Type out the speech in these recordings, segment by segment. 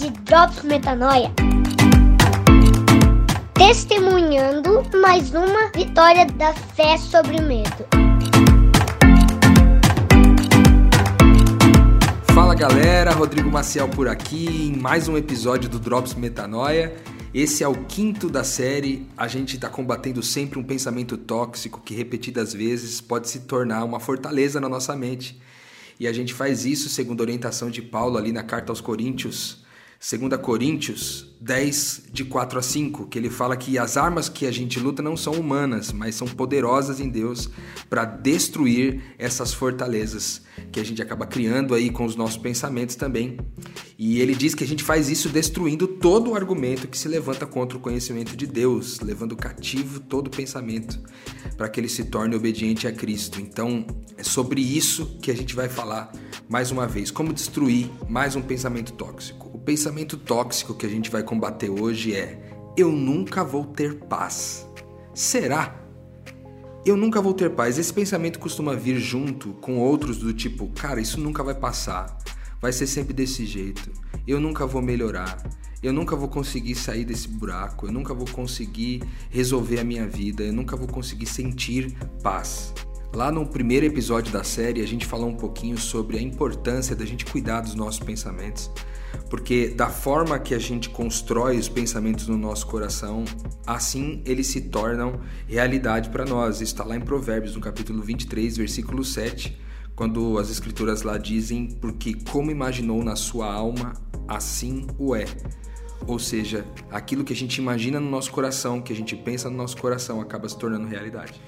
de Drops Metanoia. Testemunhando mais uma vitória da fé sobre o medo. Fala galera, Rodrigo Maciel por aqui em mais um episódio do Drops Metanoia. Esse é o quinto da série. A gente está combatendo sempre um pensamento tóxico que repetidas vezes pode se tornar uma fortaleza na nossa mente. E a gente faz isso segundo a orientação de Paulo ali na carta aos Coríntios, 2 Coríntios 10, de 4 a 5, que ele fala que as armas que a gente luta não são humanas, mas são poderosas em Deus para destruir essas fortalezas que a gente acaba criando aí com os nossos pensamentos também. E ele diz que a gente faz isso destruindo todo o argumento que se levanta contra o conhecimento de Deus, levando cativo todo pensamento para que ele se torne obediente a Cristo. Então, é sobre isso que a gente vai falar mais uma vez, como destruir mais um pensamento tóxico pensamento tóxico que a gente vai combater hoje é: eu nunca vou ter paz. Será? Eu nunca vou ter paz. Esse pensamento costuma vir junto com outros do tipo: cara, isso nunca vai passar. Vai ser sempre desse jeito. Eu nunca vou melhorar. Eu nunca vou conseguir sair desse buraco. Eu nunca vou conseguir resolver a minha vida. Eu nunca vou conseguir sentir paz. Lá no primeiro episódio da série, a gente falou um pouquinho sobre a importância da gente cuidar dos nossos pensamentos, porque da forma que a gente constrói os pensamentos no nosso coração, assim eles se tornam realidade para nós. Está lá em Provérbios, no capítulo 23, versículo 7, quando as escrituras lá dizem: Porque como imaginou na sua alma, assim o é. Ou seja, aquilo que a gente imagina no nosso coração, que a gente pensa no nosso coração, acaba se tornando realidade.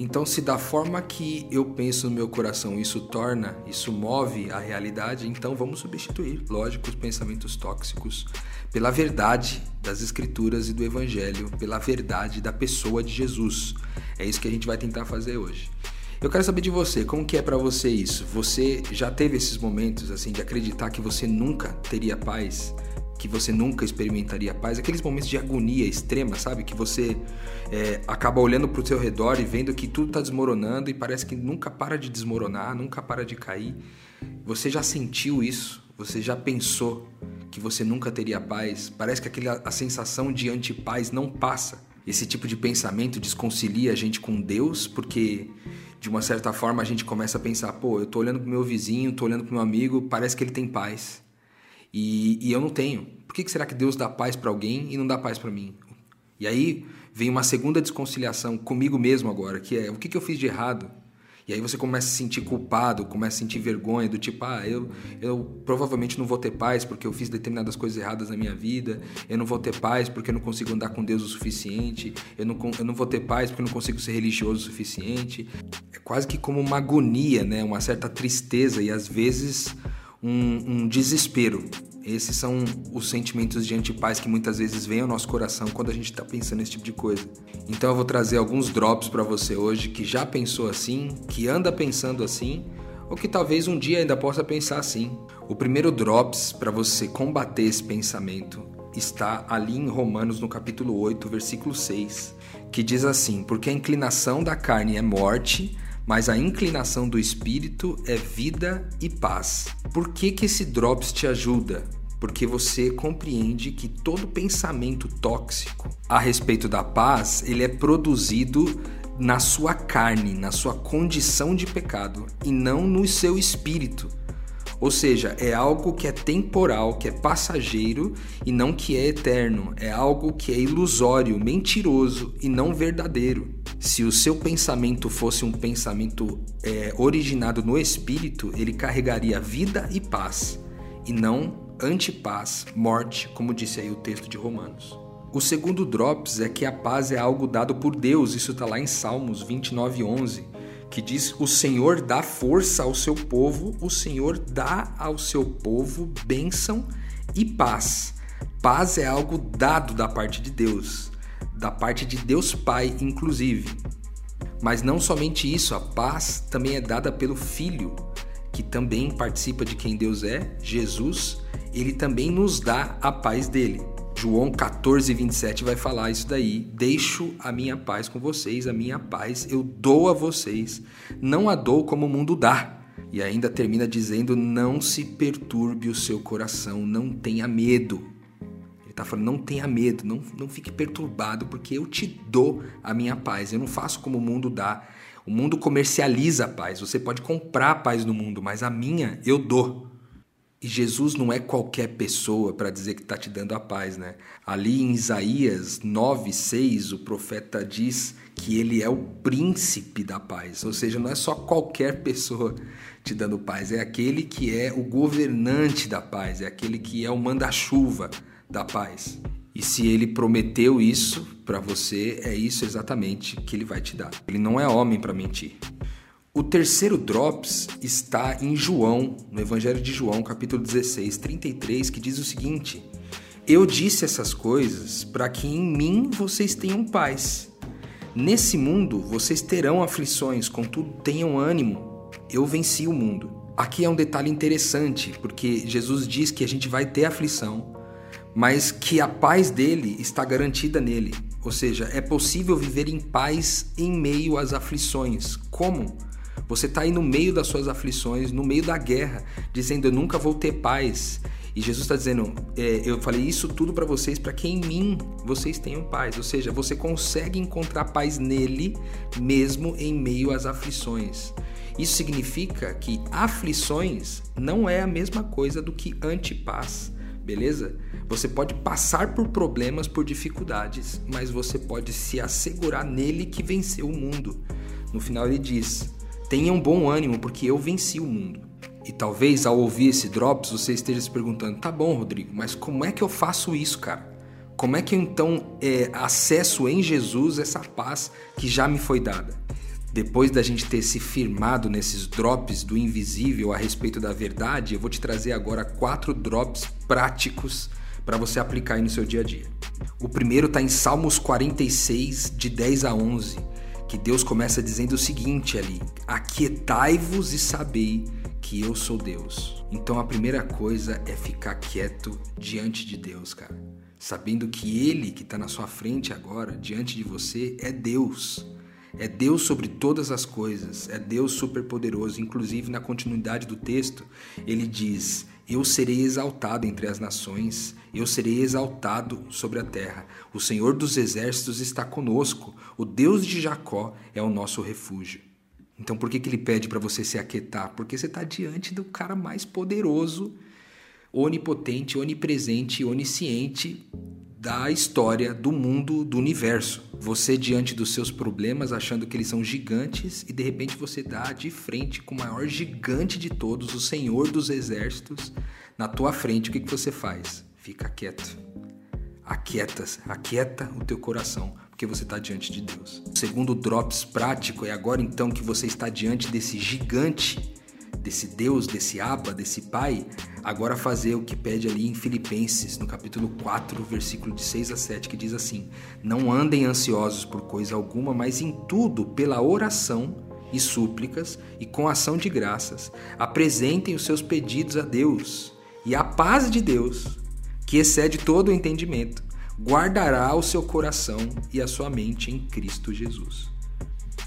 Então, se da forma que eu penso no meu coração isso torna, isso move a realidade, então vamos substituir, lógico, os pensamentos tóxicos pela verdade das Escrituras e do Evangelho, pela verdade da pessoa de Jesus. É isso que a gente vai tentar fazer hoje. Eu quero saber de você, como que é para você isso? Você já teve esses momentos assim de acreditar que você nunca teria paz? Que você nunca experimentaria paz, aqueles momentos de agonia extrema, sabe? Que você é, acaba olhando para o seu redor e vendo que tudo está desmoronando e parece que nunca para de desmoronar, nunca para de cair. Você já sentiu isso? Você já pensou que você nunca teria paz? Parece que aquela, a sensação de antipaz não passa. Esse tipo de pensamento desconcilia a gente com Deus, porque de uma certa forma a gente começa a pensar: pô, eu tô olhando pro meu vizinho, tô olhando pro meu amigo, parece que ele tem paz. E, e eu não tenho. Por que, que será que Deus dá paz para alguém e não dá paz para mim? E aí vem uma segunda desconciliação comigo mesmo agora, que é o que, que eu fiz de errado? E aí você começa a se sentir culpado, começa a sentir vergonha do tipo, ah, eu, eu provavelmente não vou ter paz porque eu fiz determinadas coisas erradas na minha vida, eu não vou ter paz porque eu não consigo andar com Deus o suficiente, eu não, eu não vou ter paz porque eu não consigo ser religioso o suficiente. É quase que como uma agonia, né? uma certa tristeza e às vezes um, um desespero. Esses são os sentimentos de antipaz que muitas vezes vêm ao nosso coração quando a gente está pensando nesse tipo de coisa. Então eu vou trazer alguns drops para você hoje que já pensou assim, que anda pensando assim, ou que talvez um dia ainda possa pensar assim. O primeiro drops para você combater esse pensamento está ali em Romanos no capítulo 8, versículo 6, que diz assim: Porque a inclinação da carne é morte, mas a inclinação do espírito é vida e paz. Por que, que esse Drops te ajuda? Porque você compreende que todo pensamento tóxico a respeito da paz, ele é produzido na sua carne, na sua condição de pecado e não no seu espírito. Ou seja, é algo que é temporal, que é passageiro e não que é eterno. É algo que é ilusório, mentiroso e não verdadeiro. Se o seu pensamento fosse um pensamento é, originado no espírito, ele carregaria vida e paz, e não antipaz, morte, como disse aí o texto de Romanos. O segundo drops é que a paz é algo dado por Deus, isso está lá em Salmos 29, 11, que diz: O Senhor dá força ao seu povo, o Senhor dá ao seu povo bênção e paz. Paz é algo dado da parte de Deus da parte de Deus Pai, inclusive. Mas não somente isso, a paz também é dada pelo Filho, que também participa de quem Deus é, Jesus, ele também nos dá a paz dele. João 14, 27 vai falar isso daí. Deixo a minha paz com vocês, a minha paz eu dou a vocês. Não a dou como o mundo dá. E ainda termina dizendo: Não se perturbe o seu coração, não tenha medo. Ele está falando: Não tenha medo, não, não fique perturbado, porque eu te dou a minha paz. Eu não faço como o mundo dá. O mundo comercializa a paz. Você pode comprar a paz no mundo, mas a minha eu dou. E Jesus não é qualquer pessoa para dizer que está te dando a paz, né? Ali em Isaías 9, 6, o profeta diz que ele é o príncipe da paz. Ou seja, não é só qualquer pessoa te dando paz, é aquele que é o governante da paz, é aquele que é o manda-chuva da paz. E se ele prometeu isso para você, é isso exatamente que ele vai te dar. Ele não é homem para mentir. O terceiro drops está em João, no Evangelho de João, capítulo 16, 33, que diz o seguinte: Eu disse essas coisas para que em mim vocês tenham paz. Nesse mundo vocês terão aflições, contudo tenham ânimo. Eu venci o mundo. Aqui é um detalhe interessante, porque Jesus diz que a gente vai ter aflição, mas que a paz dele está garantida nele. Ou seja, é possível viver em paz em meio às aflições. Como? Você está aí no meio das suas aflições, no meio da guerra, dizendo: Eu nunca vou ter paz. E Jesus está dizendo: é, Eu falei isso tudo para vocês, para que em mim vocês tenham paz. Ou seja, você consegue encontrar paz nele, mesmo em meio às aflições. Isso significa que aflições não é a mesma coisa do que antipaz, beleza? Você pode passar por problemas, por dificuldades, mas você pode se assegurar nele que venceu o mundo. No final ele diz: Tenham bom ânimo, porque eu venci o mundo. E talvez ao ouvir esse Drops você esteja se perguntando: tá bom, Rodrigo, mas como é que eu faço isso, cara? Como é que eu então é, acesso em Jesus essa paz que já me foi dada? Depois da gente ter se firmado nesses drops do invisível a respeito da verdade, eu vou te trazer agora quatro drops práticos para você aplicar aí no seu dia a dia. O primeiro está em Salmos 46, de 10 a 11 que Deus começa dizendo o seguinte ali: Aquietai-vos e sabei que eu sou Deus. Então a primeira coisa é ficar quieto diante de Deus, cara. Sabendo que Ele que está na sua frente agora, diante de você, é Deus. É Deus sobre todas as coisas, é Deus superpoderoso. Inclusive, na continuidade do texto, ele diz: eu serei exaltado entre as nações, eu serei exaltado sobre a terra. O Senhor dos exércitos está conosco, o Deus de Jacó é o nosso refúgio. Então, por que, que ele pede para você se aquietar? Porque você está diante do cara mais poderoso, onipotente, onipresente, onisciente da história, do mundo, do universo. Você diante dos seus problemas, achando que eles são gigantes, e de repente você dá de frente com o maior gigante de todos, o Senhor dos Exércitos, na tua frente. O que, que você faz? Fica quieto. Aquieta, aquieta o teu coração, porque você está diante de Deus. O segundo drops prático é agora então que você está diante desse gigante desse Deus, desse Abba, desse Pai, agora fazer o que pede ali em Filipenses, no capítulo 4, versículo de 6 a 7, que diz assim: Não andem ansiosos por coisa alguma, mas em tudo, pela oração e súplicas e com ação de graças, apresentem os seus pedidos a Deus, e a paz de Deus, que excede todo o entendimento, guardará o seu coração e a sua mente em Cristo Jesus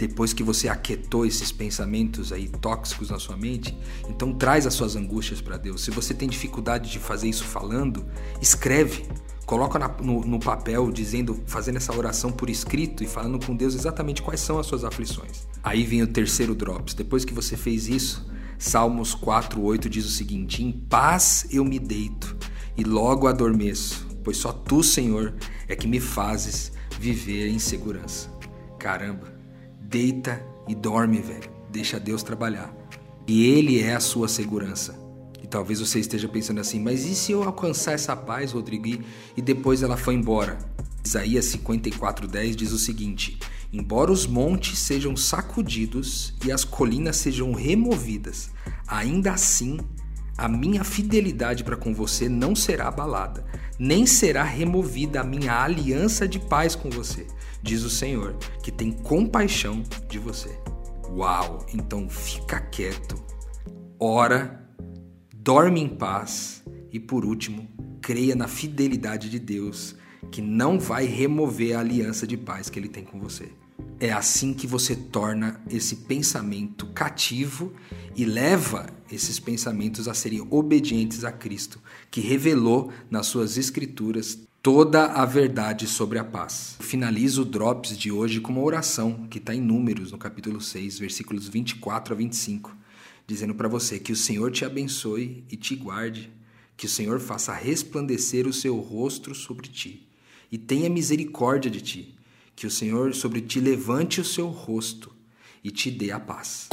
depois que você aquietou esses pensamentos aí tóxicos na sua mente, então traz as suas angústias para Deus. Se você tem dificuldade de fazer isso falando, escreve, coloca na, no, no, papel, dizendo, fazendo essa oração por escrito e falando com Deus exatamente quais são as suas aflições. Aí vem o terceiro drops. Depois que você fez isso, Salmos 4:8 diz o seguinte: Em paz eu me deito e logo adormeço, pois só tu, Senhor, é que me fazes viver em segurança. Caramba, deita e dorme, velho. Deixa Deus trabalhar. E Ele é a sua segurança. E talvez você esteja pensando assim, mas e se eu alcançar essa paz, Rodrigo, e depois ela foi embora? Isaías 54:10 diz o seguinte: Embora os montes sejam sacudidos e as colinas sejam removidas, ainda assim a minha fidelidade para com você não será abalada, nem será removida a minha aliança de paz com você diz o Senhor, que tem compaixão de você. Uau! Então fica quieto, ora, dorme em paz e, por último, creia na fidelidade de Deus, que não vai remover a aliança de paz que ele tem com você. É assim que você torna esse pensamento cativo e leva esses pensamentos a serem obedientes a Cristo, que revelou nas suas escrituras toda a verdade sobre a paz. Finalizo o Drops de hoje com uma oração que está em Números, no capítulo 6, versículos 24 a 25, dizendo para você que o Senhor te abençoe e te guarde, que o Senhor faça resplandecer o seu rosto sobre ti e tenha misericórdia de ti que o Senhor sobre ti levante o seu rosto e te dê a paz.